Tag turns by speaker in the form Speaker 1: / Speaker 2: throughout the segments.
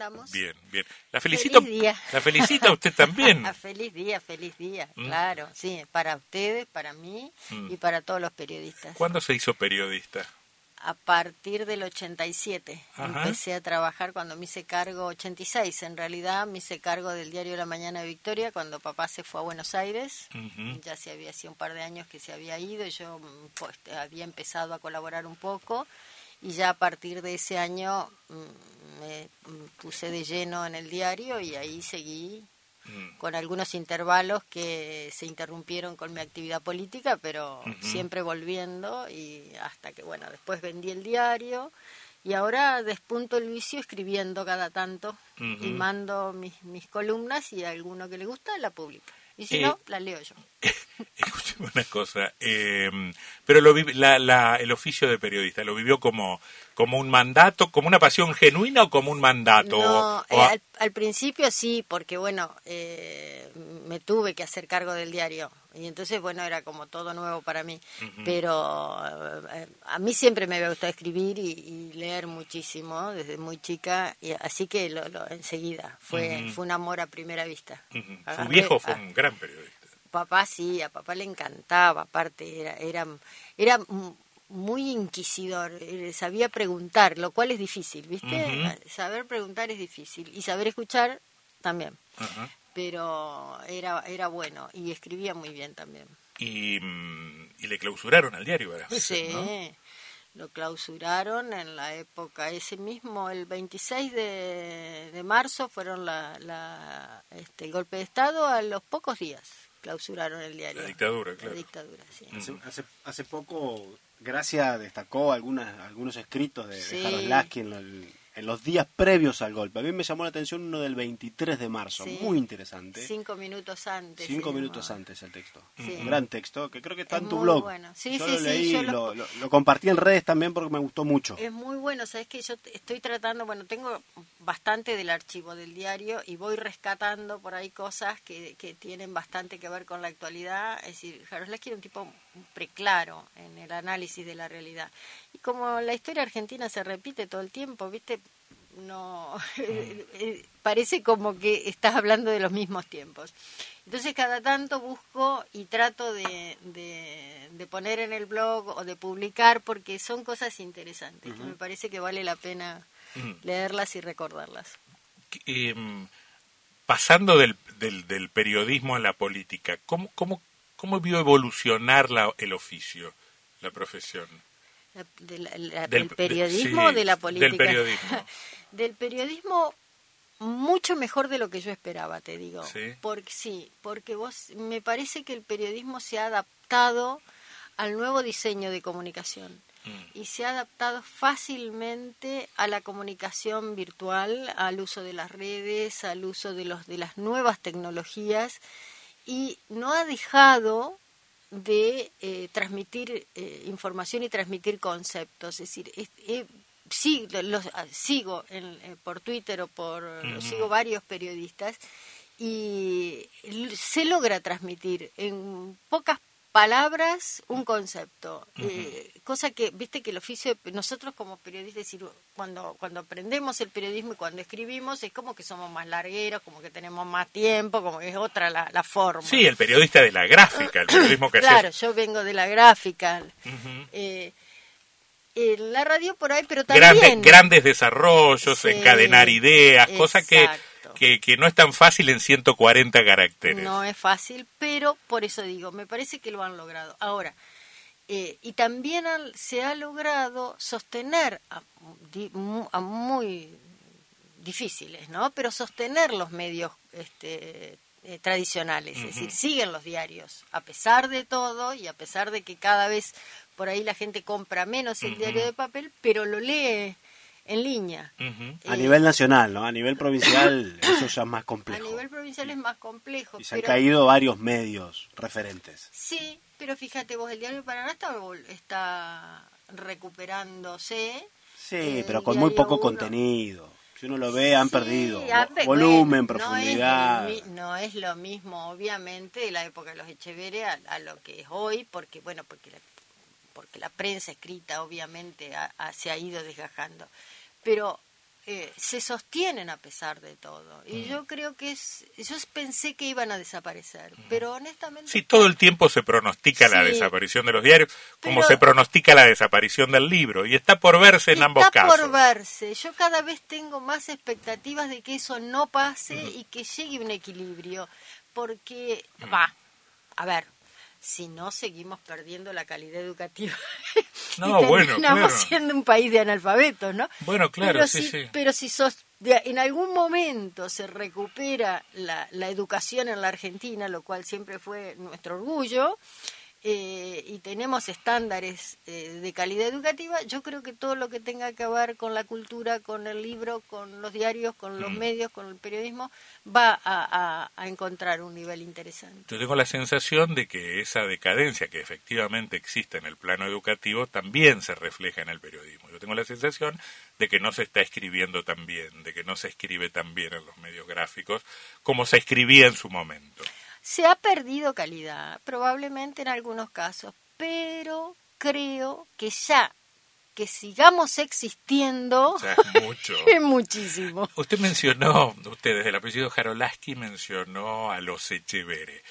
Speaker 1: andamos.
Speaker 2: Bien, bien. La felicito.
Speaker 1: Feliz día.
Speaker 2: La felicita usted también.
Speaker 1: Feliz día, feliz día,
Speaker 2: Mm.
Speaker 1: claro, sí, para ustedes, para mí
Speaker 2: Mm.
Speaker 1: y para todos los periodistas.
Speaker 2: ¿Cuándo se hizo periodista?
Speaker 1: A partir del 87
Speaker 2: Ajá.
Speaker 1: empecé a trabajar cuando me hice cargo, 86 en realidad, me hice cargo del diario La Mañana de Victoria cuando papá se fue a Buenos Aires. Ya se había sido un par de años que se había ido y yo mm, pues, había empezado a colaborar un poco y ya a partir de ese año mm, me puse de lleno en el diario y ahí seguí
Speaker 2: Mm.
Speaker 1: con algunos intervalos que se interrumpieron con mi actividad política, pero siempre volviendo y hasta que, bueno, después vendí el diario y ahora despunto el vicio escribiendo cada tanto y mando mis, mis columnas y a alguno que le gusta la publica. Y si
Speaker 2: Eh,
Speaker 1: no, la leo yo.
Speaker 2: Escúcheme una cosa. eh, pero lo la- la- el oficio de periodista, ¿lo vivió como, como un mandato, como una pasión genuina o como un mandato?
Speaker 1: No,
Speaker 2: O-
Speaker 1: eh,
Speaker 2: o a-
Speaker 1: al, al principio sí, porque bueno, eh, me tuve que hacer cargo del diario y entonces bueno, era como todo nuevo para mí, pero eh, a mí siempre me había gustado escribir y, y leer muchísimo desde muy chica, y así que lo, lo- enseguida fue, fue un amor a primera vista.
Speaker 2: Ujú. Su
Speaker 1: Agarré
Speaker 2: viejo fue
Speaker 1: a-
Speaker 2: un gran periodista.
Speaker 1: Papá sí, a papá le encantaba, aparte era era era muy inquisidor, eh, sabía preguntar, lo cual es difícil, ¿viste? Saber preguntar es difícil y saber escuchar también,
Speaker 2: Ajá.
Speaker 1: Pero era era bueno y escribía muy bien también.
Speaker 2: Y, mm, y le clausuraron al diario varias veces,
Speaker 1: Sí.
Speaker 2: ¿no?
Speaker 1: Lo clausuraron en la época, ese mismo, el 26 de, de marzo fueron la, la, este, el golpe de Estado, a los pocos días clausuraron el diario.
Speaker 2: La dictadura,
Speaker 1: La
Speaker 2: claro.
Speaker 1: dictadura, sí.
Speaker 3: Hace, hace, hace poco, Gracia destacó algunas, algunos escritos de, de
Speaker 1: Sí.
Speaker 3: Harold Lasky en, el- en los días previos al golpe. A mí me llamó la atención uno del 23 de marzo,
Speaker 1: Sí.
Speaker 3: muy interesante.
Speaker 1: Cinco minutos antes.
Speaker 3: Cinco minutos antes el texto.
Speaker 1: Sí.
Speaker 3: Un gran texto que creo que está
Speaker 1: Es
Speaker 3: en tu
Speaker 1: muy
Speaker 3: blog.
Speaker 1: bueno. Sí,
Speaker 3: yo
Speaker 1: sí,
Speaker 3: lo
Speaker 1: sí,
Speaker 3: leí
Speaker 1: yo lo-
Speaker 3: lo, lo- compartí en redes también porque me gustó mucho.
Speaker 1: Es muy bueno, sabes que yo estoy tratando, bueno, tengo bastante del archivo del diario y voy rescatando por ahí cosas que, que tienen bastante que ver con la actualidad. Es decir, Jaroslavsky era un tipo preclaro en el análisis de la realidad. Y como la historia argentina se repite todo el tiempo, ¿viste? No, eh, parece como que estás hablando de los mismos tiempos. Entonces cada tanto busco y trato de, de, de poner en el blog o de publicar porque son cosas interesantes que me parece que vale la pena leerlas y recordarlas.
Speaker 2: Eh, pasando del, del, del periodismo a la política, ¿cómo, cómo, cómo vio evolucionar la, el oficio, la profesión?
Speaker 1: La- de la- la-
Speaker 2: Del-
Speaker 1: ¿Del periodismo
Speaker 2: sí,
Speaker 1: o de la política?
Speaker 2: del periodismo.
Speaker 1: Del periodismo mucho mejor de lo que yo esperaba, te digo.
Speaker 2: Sí.
Speaker 1: Porque sí, porque vos me parece que el periodismo se ha adaptado al nuevo diseño de comunicación
Speaker 2: Mm.
Speaker 1: y se ha adaptado fácilmente a la comunicación virtual, al uso de las redes, al uso de los de las nuevas tecnologías y no ha dejado de eh, transmitir eh, información y transmitir conceptos. Es decir, es- eh, sí, lo- los, ah, sigo en- por Twitter o por sigo varios periodistas y se logra transmitir en pocas palabras un concepto eh, cosa que viste que el oficio de- nosotros como periodistas decir, cuando cuando aprendemos el periodismo y cuando escribimos es como que somos más largueros como que tenemos más tiempo como que es otra la, la forma.
Speaker 2: Sí, el periodista de la gráfica, el periodismo que
Speaker 1: claro yo vengo de la gráfica. Eh, en la radio por ahí pero también
Speaker 2: grandes desarrollos,
Speaker 1: Sí,
Speaker 2: encadenar ideas, cosas que,
Speaker 1: exacto.
Speaker 2: que, que no es tan fácil en 140 caracteres.
Speaker 1: No es fácil, pero por eso digo, me parece que lo han logrado. Ahora, eh, y también han- se ha logrado sostener a muy difíciles, ¿no? Pero sostener los medios este, eh, tradicionales, es decir, siguen los diarios, a pesar de todo y a pesar de que cada vez por ahí la gente compra menos el diario de papel, pero lo lee en línea.
Speaker 3: A
Speaker 1: Eh,
Speaker 3: nivel nacional, ¿no? A nivel provincial eso ya es más
Speaker 1: A
Speaker 3: complejo.
Speaker 1: nivel provincial es más complejo.
Speaker 3: Y se han caído varios medios referentes.
Speaker 1: Sí, pero fíjate vos, el diario de Paraná está, recuperándose.
Speaker 3: Sí,
Speaker 1: El
Speaker 3: pero con muy poco
Speaker 1: Uno.
Speaker 3: contenido. Si uno lo ve, han
Speaker 1: Sí,
Speaker 3: perdido.
Speaker 1: han
Speaker 3: Volumen,
Speaker 1: bueno,
Speaker 3: profundidad.
Speaker 1: No es, el mi- no es lo mismo, obviamente, de la época de los Echeverre a, a lo que es hoy, porque, bueno, porque la, porque la prensa escrita, obviamente, ha- ha- se ha ido desgajando. Pero eh, se sostienen a pesar de todo. Y yo creo que es, yo pensé que iban a desaparecer, pero honestamente...
Speaker 2: Sí, todo el tiempo se pronostica la desaparición de los diarios, como se pronostica la desaparición del libro, y está por verse en ambos
Speaker 1: Está
Speaker 2: casos.
Speaker 1: por verse. Yo cada vez tengo más expectativas de que eso no pase y que llegue un equilibrio. Porque, va, a ver, si no seguimos perdiendo la calidad educativa.
Speaker 2: No,
Speaker 1: y
Speaker 2: bueno,
Speaker 1: terminamos
Speaker 2: claro.
Speaker 1: siendo un país de analfabetos, ¿no?
Speaker 2: Bueno, claro,
Speaker 1: pero
Speaker 2: sí,
Speaker 1: si,
Speaker 2: sí.
Speaker 1: Pero si sos, de- en algún momento se recupera la, la educación en la Argentina, lo cual siempre fue nuestro orgullo, eh, y tenemos estándares eh, de calidad educativa, yo creo que todo lo que tenga que ver con la cultura, con el libro, con los diarios, con
Speaker 2: Mm.
Speaker 1: los medios, con el periodismo, va a, a- a encontrar un nivel interesante.
Speaker 2: Yo tengo la sensación de que esa decadencia que efectivamente existe en el plano educativo también se refleja en el periodismo. Yo tengo la sensación de que no se está escribiendo tan bien, de que no se escribe tan bien en los medios gráficos como se escribía en su momento.
Speaker 1: Se ha perdido calidad, probablemente en algunos casos, pero creo que ya que sigamos existiendo
Speaker 2: O sea, es mucho.
Speaker 1: es muchísimo.
Speaker 2: Usted mencionó, usted desde el apellido Jarolaski mencionó a los Echevere.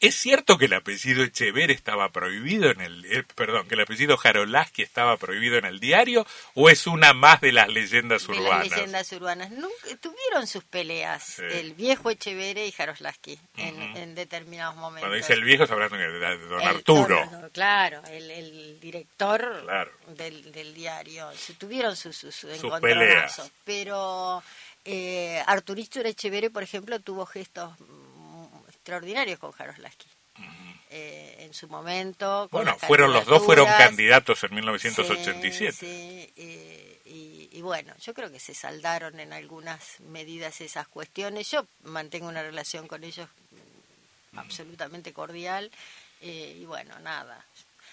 Speaker 2: ¿Es cierto que el apellido Echevere estaba prohibido en el, eh, perdón, que el apellido Jarolaski estaba prohibido en el diario o es una más de las leyendas
Speaker 1: de
Speaker 2: urbanas?
Speaker 1: las leyendas urbanas. Nunca, tuvieron sus peleas,
Speaker 2: Sí.
Speaker 1: el viejo Echevere y Jaroslaski, en, en determinados momentos.
Speaker 2: Cuando dice el viejo está hablando de don
Speaker 1: El-
Speaker 2: Arturo.
Speaker 1: don- claro, el, el director
Speaker 2: Claro.
Speaker 1: del, del diario. Tuvieron sus, sus, sus
Speaker 2: Sus
Speaker 1: encontronazos,
Speaker 2: peleas.
Speaker 1: Pero eh, Arturito Echevere, por ejemplo, tuvo gestos extraordinarios con Jaroslaski. Eh, en su momento. con
Speaker 2: Bueno, fueron los dos fueron candidatos en 1987.
Speaker 1: Sí, sí, eh, y, y bueno, yo creo que se saldaron en algunas medidas esas cuestiones. Yo mantengo una relación con ellos absolutamente cordial eh, y bueno, nada.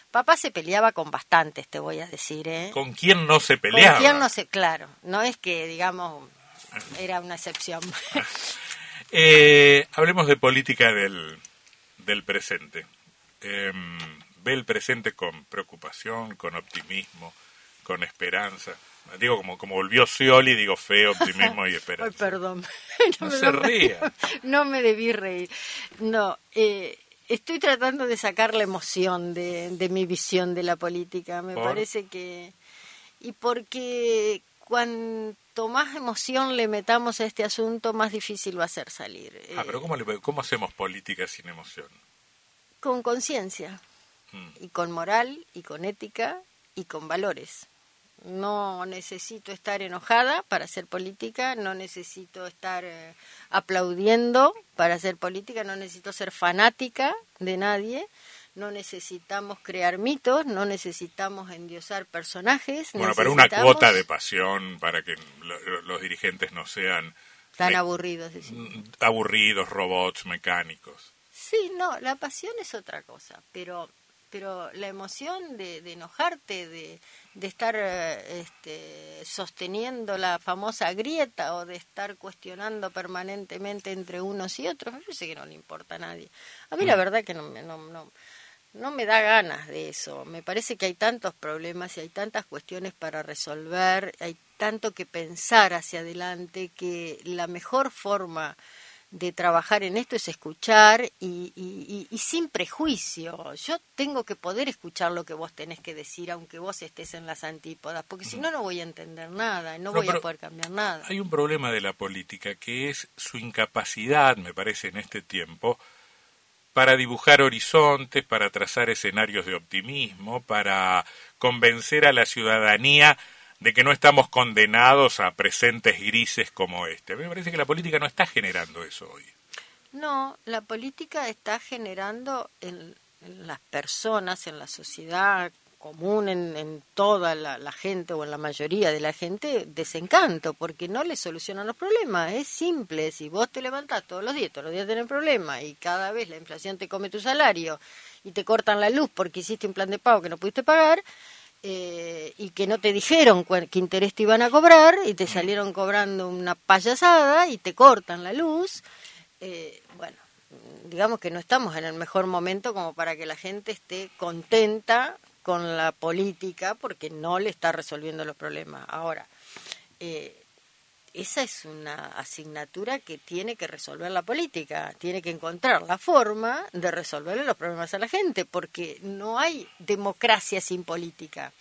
Speaker 1: Papá se peleaba con bastantes, te voy a decir, ¿eh?
Speaker 2: ¿Con quién no se
Speaker 1: Con
Speaker 2: peleaba?
Speaker 1: quién no sé, claro, no es que digamos era una excepción.
Speaker 2: Eh, hablemos de política del, del presente. Em, ve el presente con preocupación, con optimismo, con esperanza. Digo, como, como volvió Scioli, digo fe, optimismo y
Speaker 1: Ay,
Speaker 2: esperanza.
Speaker 1: perdón.
Speaker 2: No
Speaker 1: me-
Speaker 2: se ría.
Speaker 1: No me debí reír. No, eh, estoy tratando de sacar la emoción de, de mi visión de la política. Me
Speaker 2: ¿Por?
Speaker 1: parece que... Y porque cuanto más emoción le metamos a este asunto, más difícil va a ser salir.
Speaker 2: Ah,
Speaker 1: Eh,
Speaker 2: pero ¿cómo, le- ¿cómo hacemos política sin emoción?
Speaker 1: Con conciencia,
Speaker 2: Mm.
Speaker 1: y con moral, y con ética, y con valores. No necesito estar enojada para hacer política, no necesito estar eh, aplaudiendo para hacer política, no necesito ser fanática de nadie, no necesitamos crear mitos, no necesitamos endiosar personajes.
Speaker 2: Bueno, para una cuota de pasión, para que lo- los dirigentes no sean
Speaker 1: Tan
Speaker 2: me-
Speaker 1: aburridos.
Speaker 2: mm, aburridos, robots, mecánicos.
Speaker 1: Sí, no, la pasión es otra cosa, pero pero la emoción de, de enojarte, de, de estar eh, este, sosteniendo la famosa grieta o de estar cuestionando permanentemente entre unos y otros, yo sé que no le importa a nadie. A mí la verdad que no, me- no, no, no me da ganas de eso. Me parece que hay tantos problemas y hay tantas cuestiones para resolver, hay tanto que pensar hacia adelante que la mejor forma de trabajar en esto es escuchar y, y- y- y sin prejuicio. Yo tengo que poder escuchar lo que vos tenés que decir, aunque vos estés en las antípodas, porque si no, no voy a entender nada, no,
Speaker 2: No,
Speaker 1: voy a poder cambiar nada.
Speaker 2: Hay un problema de la política que es su incapacidad, me parece, en este tiempo, para dibujar horizontes, para trazar escenarios de optimismo, para convencer a la ciudadanía de que no estamos condenados a presentes grises como este. A mí me parece que la política no está generando eso hoy.
Speaker 1: No, la política está generando en, en las personas, en la sociedad común, en, en toda la, gente o en la mayoría de la gente, desencanto, porque no le solucionan los problemas. Es simple, si vos te levantás todos los días, todos los días tenés problemas y cada vez la inflación te come tu salario y te cortan la luz porque hiciste un plan de pago que no pudiste pagar, eh, y que no te dijeron qué interés te iban a cobrar y te salieron cobrando una payasada y te cortan la luz, eh, bueno, digamos que no estamos en el mejor momento como para que la gente esté contenta con la política porque no le está resolviendo los problemas. Ahora, eh, esa es una asignatura que tiene que resolver la política, tiene que encontrar la forma de resolverle los problemas a la gente, porque no hay democracia sin política,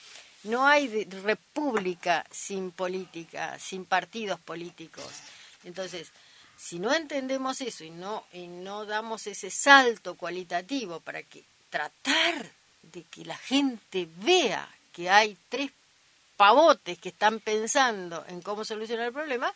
Speaker 1: no hay república sin política, sin partidos políticos. Entonces, si no entendemos eso y no, y no damos ese salto cualitativo para que tratar de que la gente vea que hay tres pavotes que están pensando en cómo solucionar el problema,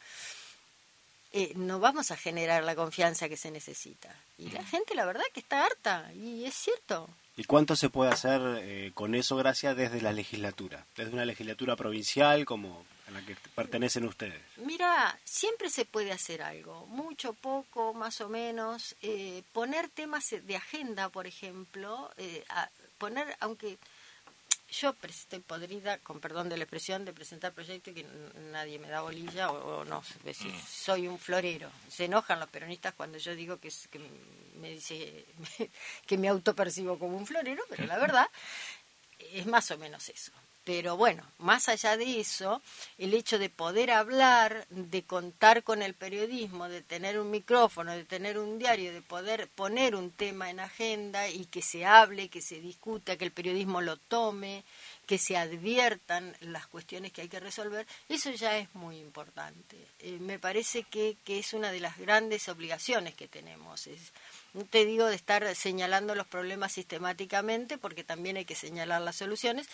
Speaker 1: eh, no vamos a generar la confianza que se necesita. Y la gente, la verdad, que está harta, y es cierto.
Speaker 3: ¿Y cuánto se puede hacer eh, con eso, gracias, desde la legislatura? Desde una legislatura provincial como a la que pertenecen ustedes.
Speaker 1: Mira, siempre se puede hacer algo, mucho, poco, más o menos. Eh, poner temas de agenda, por ejemplo, poner, aunque yo estoy podrida, con perdón de la expresión, de presentar proyectos que nadie me da bolilla o, no, decir, mm. soy un florero. Se enojan los peronistas cuando yo digo que, que me dice que me autopercibo como un florero, pero la verdad es más o menos eso. Pero bueno, más allá de eso, el hecho de poder hablar, de contar con el periodismo, de tener un micrófono, de tener un diario, de poder poner un tema en agenda y que se hable, que se discuta, que el periodismo lo tome, que se adviertan las cuestiones que hay que resolver, eso ya es muy importante. Eh, me parece que, que, es una de las grandes obligaciones que tenemos. Es, no te digo de estar señalando los problemas sistemáticamente, porque también hay que señalar las soluciones,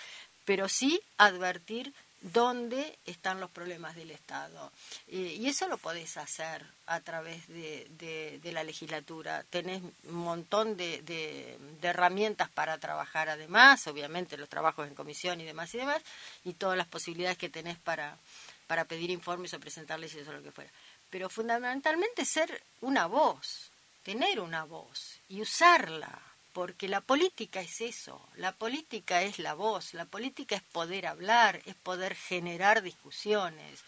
Speaker 1: pero sí advertir dónde están los problemas del Estado. y eso lo podés hacer a través de, la legislatura. Tenés un montón de, herramientas para trabajar además, obviamente los trabajos en comisión y demás y demás, y todas las posibilidades que tenés para, para pedir informes o presentarles y eso lo que fuera. Pero fundamentalmente ser una voz, tener una voz y usarla porque la política es eso, la política es la voz, la política es poder hablar, es poder generar discusiones.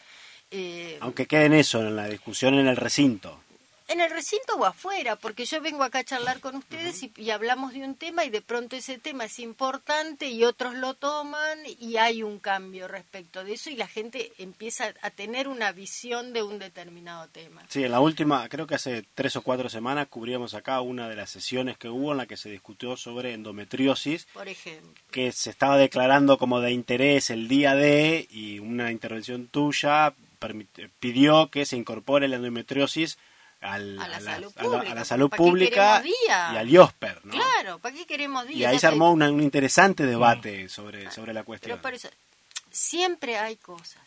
Speaker 3: Eh, Aunque quede en eso, en la discusión en el recinto
Speaker 1: en el recinto o afuera, porque yo vengo acá a charlar con ustedes y, hablamos de un tema y de pronto ese tema es importante y otros lo toman y hay un cambio respecto de eso y la gente empieza a tener una visión de un determinado tema.
Speaker 3: Sí, en la última, creo que hace tres o cuatro semanas cubríamos acá una de las sesiones que hubo en la que se discutió sobre endometriosis.
Speaker 1: Por ejemplo.
Speaker 3: Que se estaba declarando como de interés el día de y una intervención tuya pidió que se incorpore la endometriosis a, la salud pública, y al IOSPER. ¿no?
Speaker 1: Claro, ¿para qué queremos días?
Speaker 3: Y ahí se armó un interesante debate sobre, sobre la cuestión.
Speaker 1: Pero siempre hay cosas.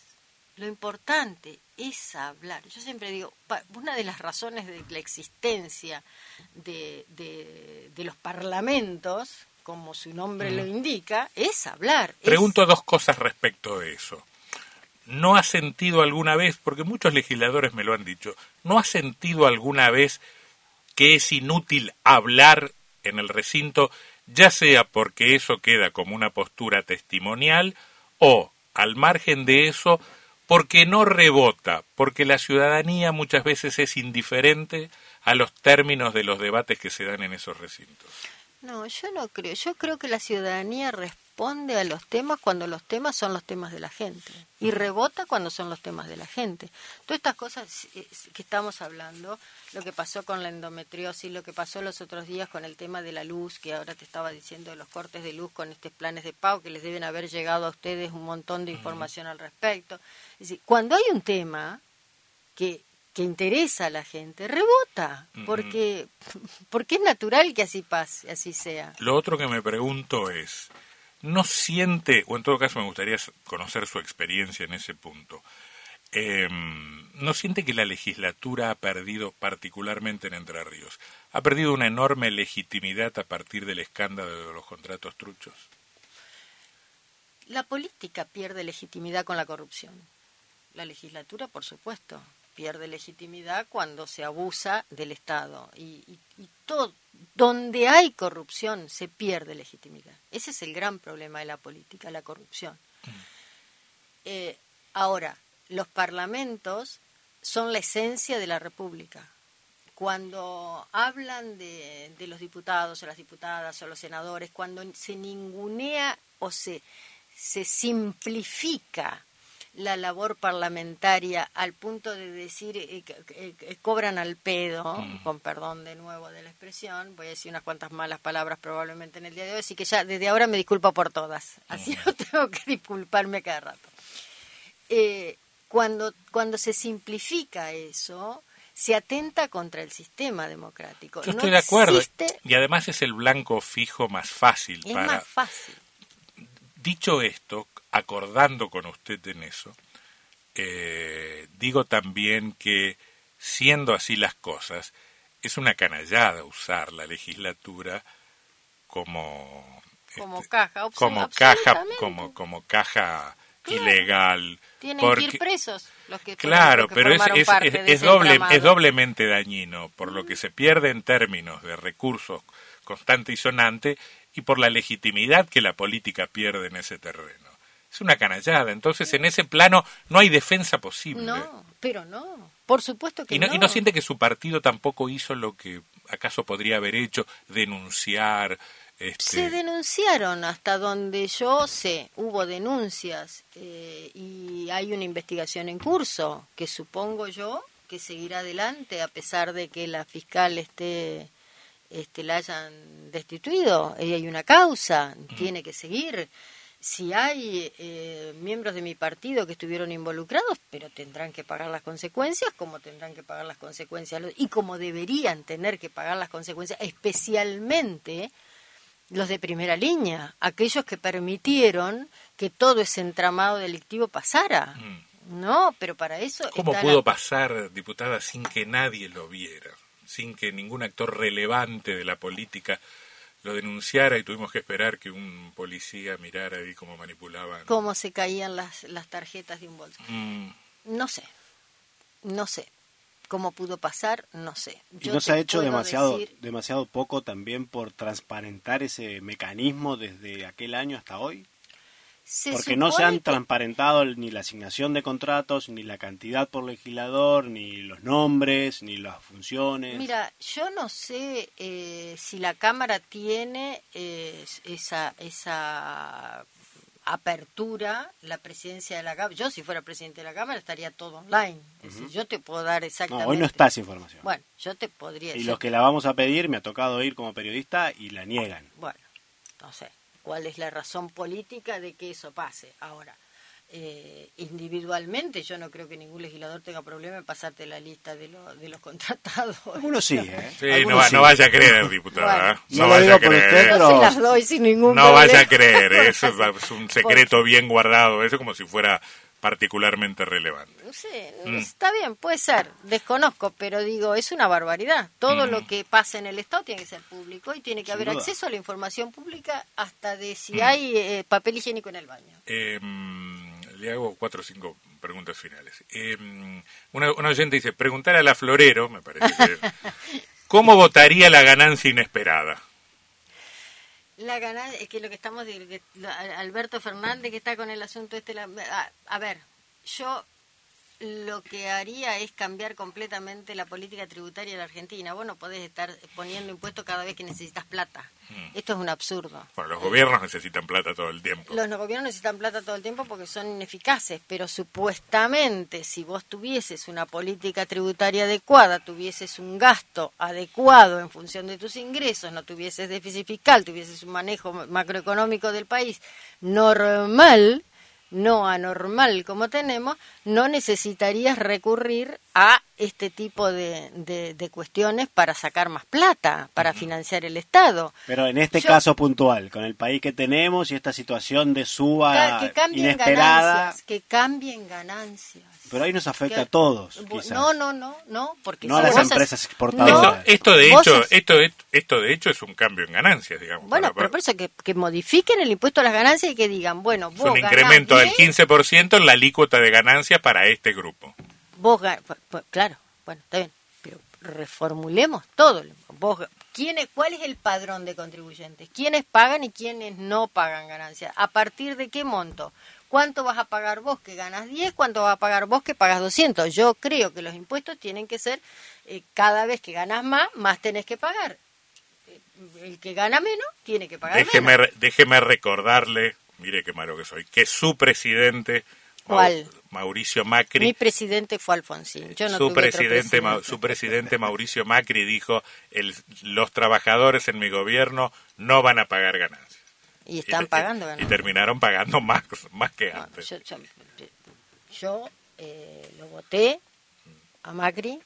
Speaker 1: Lo importante es hablar. Yo siempre digo, una de las razones de la existencia de, de, los parlamentos, como su nombre lo mm. indica, es hablar.
Speaker 2: Pregunto dos cosas respecto de eso. ¿No ha sentido alguna vez, porque muchos legisladores me lo han dicho, ¿no ha sentido alguna vez que es inútil hablar en el recinto, ya sea porque eso queda como una postura testimonial o, al margen de eso, porque no rebota, porque la ciudadanía muchas veces es indiferente a los términos de los debates que se dan en esos recintos?
Speaker 1: No, yo no creo. Yo creo que la ciudadanía responde a los temas cuando los temas son los temas de la gente y rebota cuando son los temas de la gente. Todas estas cosas eh, que estamos hablando, lo que pasó con la endometriosis, lo que pasó los otros días con el tema de la luz, que ahora te estaba diciendo de los cortes de luz con estos planes de pago que les deben haber llegado a ustedes un montón de información al respecto. Es decir, cuando hay un tema que que interesa a la gente, rebota, porque, porque es natural que así pase, así sea.
Speaker 2: Lo otro que me pregunto es, ¿no siente, o en todo caso me gustaría conocer su experiencia en ese punto, em, ¿no siente que la legislatura ha perdido, particularmente en Entre Ríos, ha perdido una enorme legitimidad a partir del escándalo de los contratos truchos?
Speaker 1: La política pierde legitimidad con la corrupción. La legislatura, por supuesto pierde legitimidad cuando se abusa del Estado. Y, todo, donde hay corrupción se pierde legitimidad. Ese es el gran problema de la política, la corrupción. Eh, ahora, los parlamentos son la esencia de la República. Cuando hablan de, de los diputados o las diputadas o los senadores, cuando se ningunea o se, se simplifica la labor parlamentaria al punto de decir eh, que, cobran al pedo, mm. con perdón de nuevo de la expresión, voy a decir unas cuantas malas palabras probablemente en el día de hoy, así que ya desde ahora me disculpo por todas, así no tengo que disculparme cada rato. Eh, cuando, cuando se simplifica eso, se atenta contra el sistema democrático.
Speaker 2: Yo estoy de acuerdo. Y además es el blanco fijo más fácil.
Speaker 1: Es más fácil.
Speaker 2: Dicho esto, acordando con usted en eso, eh, digo también que, siendo así las cosas, es una canallada usar la legislatura como
Speaker 1: como este, caja
Speaker 2: como caja como como caja ilegal
Speaker 1: tienen que ir presos los que
Speaker 2: claro pero es, es, es, doble, es doblemente dañino por lo que se pierde en términos de recursos constante y sonante y por la legitimidad que la política pierde en ese terreno es una canallada. Entonces, en ese plano no hay defensa posible.
Speaker 1: No, pero no. Por supuesto que
Speaker 2: y no. Y no siente que su partido tampoco hizo lo que acaso podría haber hecho, denunciar. Este...
Speaker 1: Se denunciaron hasta donde yo sé, hubo denuncias eh, y hay una investigación en curso que supongo yo que seguirá adelante a pesar de que la fiscal esté este, la hayan destituido. Y hay una causa, tiene que seguir si hay eh, miembros de mi partido que estuvieron involucrados, pero tendrán que pagar las consecuencias, como tendrán que pagar las consecuencias y como deberían tener que pagar las consecuencias, especialmente los de primera línea, aquellos que permitieron que todo ese entramado delictivo pasara. Mm. No, pero para eso...
Speaker 2: ¿Cómo pudo pasar, diputada, sin que nadie lo viera? Sin que ningún actor relevante de la política lo denunciara y tuvimos que esperar que un policía mirara ahí cómo manipulaban.
Speaker 1: Cómo se caían las, las tarjetas de un bolso. Mm. No sé, no sé. ¿Cómo pudo pasar? No sé.
Speaker 3: ¿Y no se ha hecho demasiado, demasiado poco también por transparentar ese mecanismo desde aquel año hasta hoy? Porque no se han transparentado ni la asignación de contratos, ni la cantidad por legislador, ni los nombres, ni las funciones.
Speaker 1: Mira, yo no sé eh, si la Cámara tiene eh, esa, esa apertura, la presidencia de la Cámara. Yo, si fuera presidente de la Cámara, estaría todo online. yo te puedo dar exactamente.
Speaker 3: No, hoy no está esa información.
Speaker 1: Bueno, yo te podría.
Speaker 3: Y los que la vamos a pedir, me ha tocado ir como periodista y la niegan.
Speaker 1: Bueno, no sé cuál es la razón política de que eso pase. Ahora, eh, individualmente yo no creo que ningún legislador tenga problema en pasarte la lista de, de los contratados.
Speaker 3: Algunos sí, ¿eh?
Speaker 2: Sí, no, vaya a creer, diputada. ¿eh?
Speaker 3: no, vaya a creer.
Speaker 1: No se las doy sin ningún
Speaker 2: No vaya a creer, eso es un secreto bien guardado, eso como si fuera particularmente relevante.
Speaker 1: Sí, mm. está bien, puede ser, desconozco, pero digo, es una barbaridad. Todo lo mm. que pasa en el Estado tiene que ser público y tiene que haber acceso a la información pública hasta de si mm. hay eh, papel higiénico en el baño.
Speaker 2: Em, le hago cuatro o cinco preguntas finales. Eh, una, oyente dice, preguntar a la Florero, me parece que... ¿Cómo votaría la ganancia inesperada?
Speaker 1: La ganancia, es que lo que estamos Alberto Fernández que está con el asunto este, a, ver, yo lo que haría es cambiar completamente la política tributaria de la Argentina. Vos no podés estar poniendo impuestos cada vez que necesitas plata. Mm. Esto es un absurdo.
Speaker 2: Bueno, los gobiernos necesitan plata todo el tiempo.
Speaker 1: Los gobiernos necesitan plata todo el tiempo porque son ineficaces, pero supuestamente si vos tuvieses una política tributaria adecuada, tuvieses un gasto adecuado en función de tus ingresos, no tuvieses déficit fiscal, tuvieses un manejo macroeconómico del país normal, no anormal como tenemos, no necesitarías recurrir a este tipo de, de, cuestiones para sacar más plata, para financiar el Estado.
Speaker 3: Pero en este caso puntual, con el país que tenemos y esta situación de suba que cambien inesperada...
Speaker 1: Ganancias, que cambien ganancias.
Speaker 3: Pero ahí nos afecta a todos.
Speaker 1: No, no, no, no, porque
Speaker 3: no a las empresas exportadoras.
Speaker 2: esto, de hecho, esto, esto de hecho es un cambio en ganancias, digamos.
Speaker 1: Bueno, pero por eso que, que, modifiquen el impuesto a las ganancias y que digan, bueno, vos
Speaker 2: es un incremento del 15% en la alícuota de ganancias para este grupo.
Speaker 1: Vos, claro, bueno, está bien, pero reformulemos todo. Vos, ¿quién ¿Cuál es el padrón de contribuyentes? ¿Quiénes pagan y quiénes no pagan ganancias? ¿A partir de qué monto? ¿Cuánto vas a pagar vos que ganas 10? ¿Cuánto vas a pagar vos que pagas 200? Yo creo que los impuestos tienen que ser, eh, cada vez que ganas más, más tenés que pagar. Eh, el que gana menos tiene que pagar
Speaker 2: déjeme,
Speaker 1: menos.
Speaker 2: Déjeme recordarle, mire qué malo que soy, que su presidente
Speaker 1: ¿Cuál?
Speaker 2: Mauricio Macri.
Speaker 1: Mi presidente fue Alfonsín. Yo no
Speaker 2: su, presidente, su presidente Mauricio Macri dijo, el, los trabajadores en mi gobierno no van a pagar ganancias.
Speaker 1: Y están pagando.
Speaker 2: Y terminaron pagando más, más que antes.
Speaker 1: yo, eh, lo voté a Macri,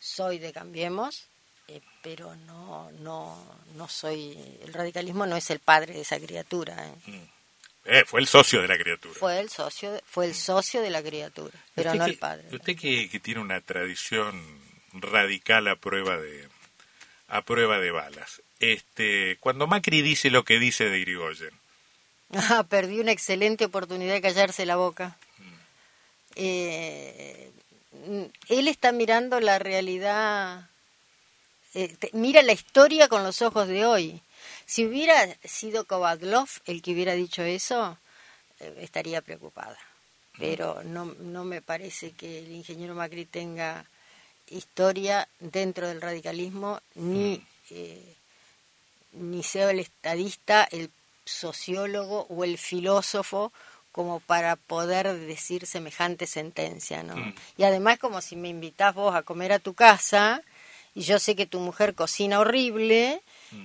Speaker 1: soy de Cambiemos, eh, pero no, no, no soy, el radicalismo no es el padre de esa criatura. ¿eh? Mm.
Speaker 2: Eh, fue el socio de la criatura.
Speaker 1: Fue el socio, fue el socio de la criatura, pero no el padre.
Speaker 2: Usted que, que, tiene una tradición radical a prueba de a prueba de balas. Este, cuando Macri dice lo que dice de Irigoyen.
Speaker 1: Ah, perdí una excelente oportunidad de callarse la boca. Mm. Eh, él está mirando la realidad, eh, mira la historia con los ojos de hoy si hubiera sido Kovadlov el que hubiera dicho eso, eh, estaría preocupada. Pero no, no me parece que el ingeniero Macri tenga historia dentro del radicalismo, ni, mm. eh, ni sea el estadista, el sociólogo o el filósofo como para poder decir semejante sentencia, ¿no? Mm. Y además como si me invitás vos a comer a tu casa y yo sé que tu mujer cocina horrible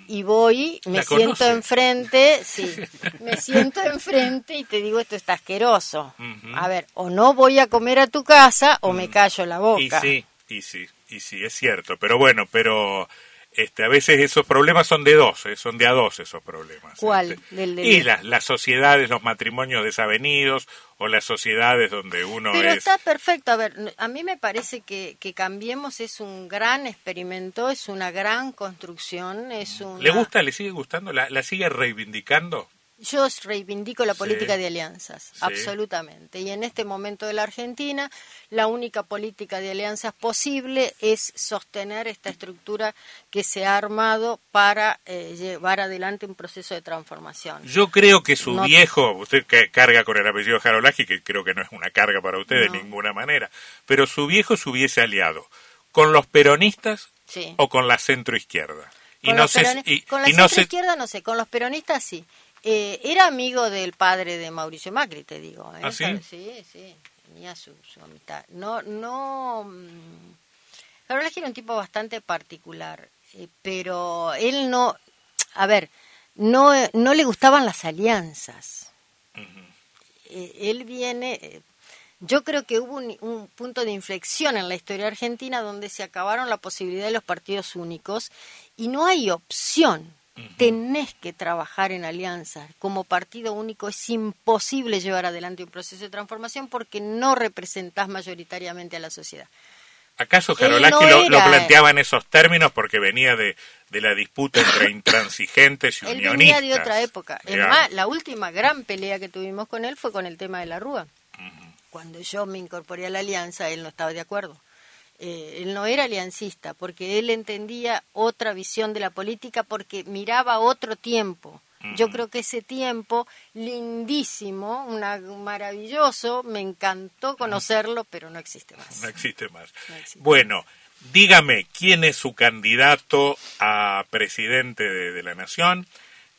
Speaker 1: y voy, me siento enfrente, sí, me siento enfrente y te digo esto está asqueroso. A ver, o no voy a comer a tu casa o me mm. callo la boca.
Speaker 2: Y sí, y sí, y sí, es cierto, pero bueno, pero este, a veces esos problemas son de dos, eh, son de a dos esos problemas.
Speaker 1: ¿Cuál?
Speaker 2: Este. y las, las sociedades, los matrimonios desavenidos o las sociedades donde uno
Speaker 1: Pero
Speaker 2: es...
Speaker 1: está perfecto, a ver, a mí me parece que, que Cambiemos es un gran experimento, es una gran construcción, es un...
Speaker 2: ¿Le gusta, le sigue gustando, la, la sigue reivindicando?
Speaker 1: Yo reivindico la política de alianzas, absolutamente. Y en este momento de la Argentina, la única política de alianzas posible es sostener esta estructura que se ha armado para eh, llevar adelante un proceso de transformación.
Speaker 2: Yo creo que su viejo, usted carga con el apellido Jarolaski, que creo que no es una carga para usted de ninguna manera, pero su viejo se hubiese aliado con los peronistas o con la centroizquierda.
Speaker 1: Y no sé, con la centroizquierda no sé, con los peronistas sí. Eh, era amigo del padre de Mauricio Macri, te digo. ¿eh?
Speaker 2: ¿Ah, sí?
Speaker 1: Sí, sí, tenía su, su amistad. No, no... Mm, era un tipo bastante particular, eh, pero él no... A ver, no, no le gustaban las alianzas. él viene... Yo creo que hubo un, un, punto de inflexión en la historia argentina donde se acabaron la posibilidad de los partidos únicos y no hay opción Tenés que trabajar en alianzas. Como partido único es imposible llevar adelante un proceso de transformación porque no representás mayoritariamente a la sociedad.
Speaker 2: ¿Acaso Jarolaski lo, planteaba en esos términos porque venía de, la disputa entre intransigentes y unionistas? Él venía
Speaker 1: de otra época. Es más, la última gran pelea que tuvimos con él fue con el tema de la Rúa. Cuando yo me incorporé a la alianza, él no estaba de acuerdo. Eh, él no era aliancista, porque él entendía otra visión de la política, porque miraba otro tiempo. Yo creo que ese tiempo, lindísimo, una, maravilloso, me encantó conocerlo, pero no existe más.
Speaker 2: No existe más. Bueno, dígame, ¿quién es su candidato a presidente de, la Nación?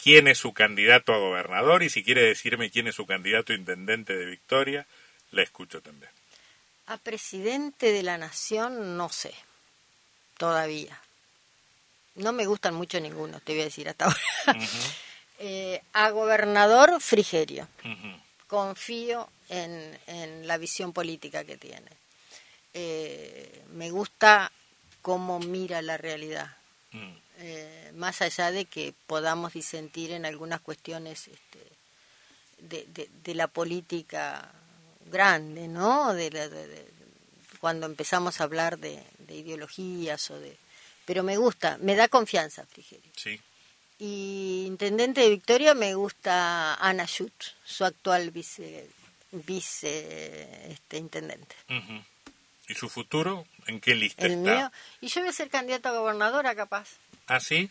Speaker 2: ¿Quién es su candidato a gobernador? Y si quiere decirme quién es su candidato a intendente de Victoria, la escucho también.
Speaker 1: A presidente de la nación no sé, todavía. No me gustan mucho ninguno, te voy a decir hasta ahora. Eh, a gobernador, Frigerio. Confío en, en, la visión política que tiene. Eh, me gusta cómo mira la realidad. Mm. Eh, más allá de que podamos disentir en algunas cuestiones este, de, de, de la política grande, ¿no? De, cuando empezamos a hablar de, ideologías o de... Pero me gusta, me da confianza, Frigerio.
Speaker 2: Sí.
Speaker 1: Y intendente de Victoria me gusta Ana Schut, su actual vice, vice este, intendente.
Speaker 2: ¿Y su futuro? ¿En qué lista
Speaker 1: El mío. Y yo voy a ser candidata a gobernadora, capaz.
Speaker 2: ¿Ah, sí?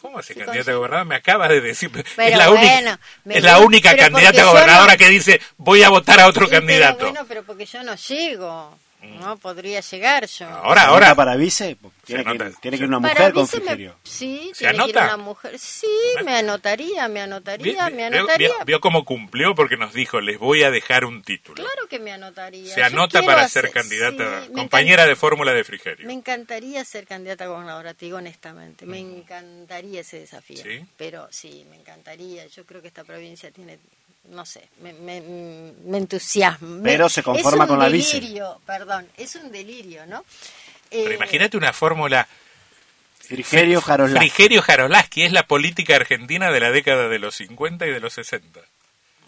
Speaker 2: ¿Cómo hace candidata a gobernadora? Me acabas de decir. es la, única, es la única candidata a gobernadora que dice voy a votar a otro candidato.
Speaker 1: Pero bueno, pero porque yo no llego. No podría llegar yo.
Speaker 3: Ahora, ahora. para vice? Tiene, que, tiene que ir una mujer con Frigerio.
Speaker 1: sí, tiene que ir una mujer. Sí, me anotaría, me anotaría, me anotaría.
Speaker 2: Vio, cómo cumplió porque nos dijo, les voy a dejar un título.
Speaker 1: Claro que me anotaría.
Speaker 2: Se anota para ser candidata, compañera de fórmula de Frigerio.
Speaker 1: Me encantaría ser candidata a gobernadora, te digo honestamente. Me encantaría ese desafío. ¿Sí? Pero sí, me encantaría. Yo creo que esta provincia tiene no sé, me, me, me entusiasma.
Speaker 3: Pero se conforma con la
Speaker 1: vice. Perdón, es un delirio, ¿no?
Speaker 2: Pero eh, imagínate una fórmula.
Speaker 3: Frigerio Jarolaski.
Speaker 2: Frigerio Jarolaski es la política argentina de la década de los 50 y de los 60.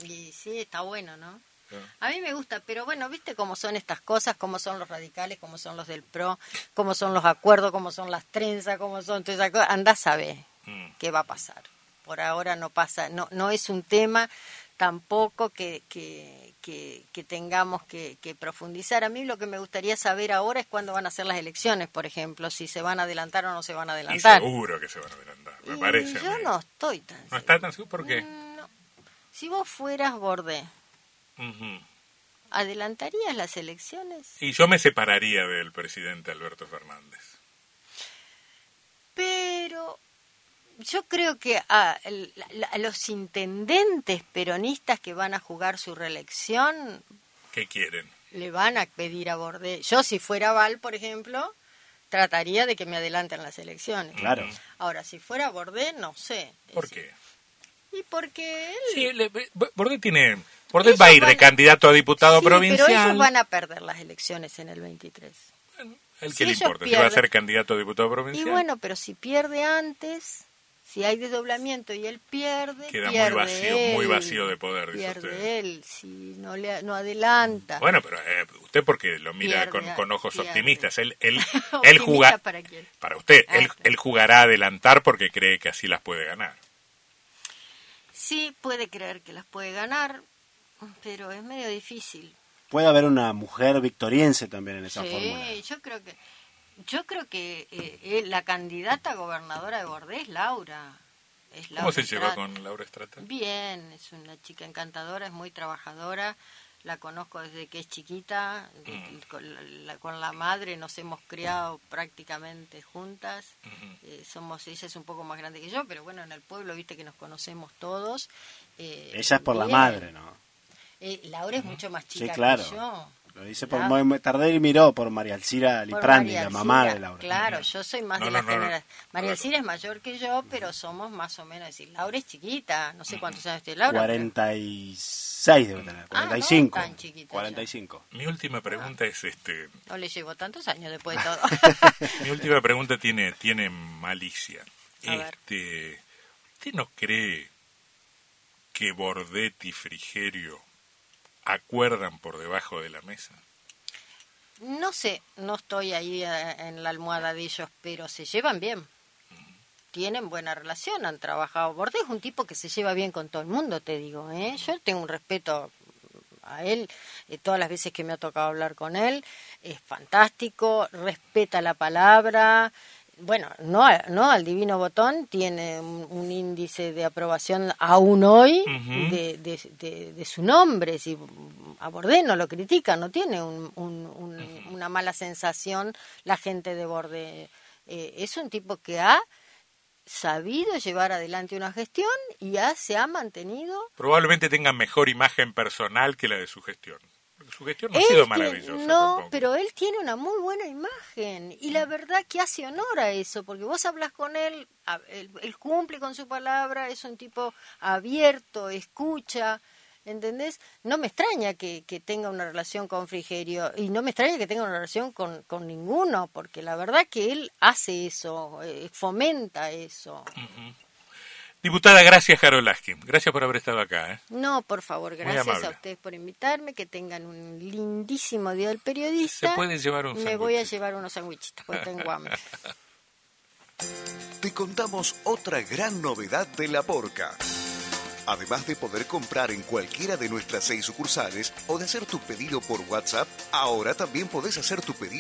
Speaker 1: Y sí, está bueno, ¿no? Ah. A mí me gusta, pero bueno, viste cómo son estas cosas, cómo son los radicales, cómo son los del PRO, cómo son los acuerdos, cómo son las trenzas, cómo son todas esas cosas. Andá a ver mm. qué va a pasar. Por ahora no pasa, no, no es un tema tampoco que, que, que, tengamos que, profundizar. A mí lo que me gustaría saber ahora es cuándo van a ser las elecciones, por ejemplo, si se van a adelantar o no se van a adelantar.
Speaker 2: seguro que se van a adelantar, me parece.
Speaker 1: Yo no estoy tan
Speaker 2: ¿No está tan seguro? ¿Por qué?
Speaker 1: Mm, si vos fueras Bordé, ¿adelantarías las elecciones?
Speaker 2: Y yo me separaría del presidente Alberto Fernández.
Speaker 1: Pero yo creo que a, los intendentes peronistas que van a jugar su reelección...
Speaker 2: ¿Qué quieren?
Speaker 1: Le van a pedir a Bordé. Yo si fuera Val, por ejemplo, trataría de que me adelanten las elecciones.
Speaker 3: Claro.
Speaker 1: Ahora, si fuera Bordé, no sé.
Speaker 2: ¿Por qué?
Speaker 1: Y porque él...
Speaker 2: Sí, Bordé tiene... Bordé va a ir de candidato a diputado provincial. Pero
Speaker 1: ellos van a perder las elecciones en el 23.
Speaker 2: Bueno, ¿el que le importa? si va a ser candidato a diputado provincial.
Speaker 1: Y bueno, pero si pierde antes si hay desdoblamiento y él pierde,
Speaker 2: queda
Speaker 1: muy
Speaker 2: vacío, muy vacío de poder.
Speaker 1: Pierde él, si no le no adelanta.
Speaker 2: Bueno, pero eh, usted porque lo mira con, con, ojos optimistas, él él él juega
Speaker 1: para,
Speaker 2: para usted, él, ah, él jugará a adelantar porque cree que así las puede ganar.
Speaker 1: Sí, puede creer que las puede ganar, pero es medio difícil.
Speaker 3: Puede haber una mujer victoriense también en esa fórmula.
Speaker 1: Sí, yo creo que yo creo que eh, eh, la candidata gobernadora de Bordés es Laura. Es
Speaker 2: ¿Cómo se lleva con Laura Estrata?
Speaker 1: Bien, es una chica encantadora, es muy trabajadora. La conozco desde que es chiquita, mm. con, la, madre nos hemos criado prácticamente juntas. Eh, somos ella es un poco más grande que yo, pero bueno, en el pueblo viste que nos conocemos todos.
Speaker 3: ella es por la madre, ¿no?
Speaker 1: Laura es mucho más chica
Speaker 3: claro.
Speaker 1: que yo.
Speaker 3: Lo dice por Tardé y miró por María Alcira Liprandi, la mamá de Laura.
Speaker 1: Claro, yo soy más de la generación. María Alcira es mayor que yo, pero somos más o menos. decir, Laura es chiquita, no sé cuántos años tiene Laura.
Speaker 3: 46 debe tener, 45. Ah, tan chiquita 45.
Speaker 2: Mi última pregunta es este.
Speaker 1: No le llevo tantos años después de todo.
Speaker 2: Mi última pregunta tiene tiene malicia. este, ¿Usted no cree que Bordetti Frigerio acuerdan por debajo de la mesa?
Speaker 1: No sé, no estoy ahí eh, en la almohada de ellos, pero se llevan bien. Tienen buena relación, han trabajado. Bordé es un tipo que se lleva bien con todo el mundo, te digo. ¿eh? Yo tengo un respeto a él, eh, todas las veces que me ha tocado hablar con él, es fantástico, respeta la palabra, bueno, no, no al Divino Botón tiene un, índice de aprobación aún hoy de, de, su nombre. Si a Bordé no lo critica, no tiene una mala sensación la gente de Bordé. Eh, es un tipo que ha sabido llevar adelante una gestión y ya se ha mantenido.
Speaker 2: Probablemente tenga mejor imagen personal que la de su gestión su gestión no ha sido maravillosa.
Speaker 1: No, pero él tiene una muy buena imagen y la verdad que hace honor a eso, porque vos hablas con él, él, cumple con su palabra, es un tipo abierto, escucha. ¿Entendés? No me extraña que, tenga una relación con Frigerio y no me extraña que tenga una relación con, con ninguno, porque la verdad que él hace eso, eh, fomenta eso.
Speaker 2: Diputada, gracias, Jarolaski. Gracias por haber estado acá. ¿eh?
Speaker 1: No, por favor, gracias a ustedes por invitarme. Que tengan un lindísimo día del periodista.
Speaker 2: Se puede llevar un
Speaker 1: Me voy a llevar unos sándwichitos porque tengo hambre.
Speaker 4: Te contamos otra gran novedad de La Porca. Además de poder comprar en cualquiera de nuestras seis sucursales o de hacer tu pedido por WhatsApp, ahora también podés hacer tu pedido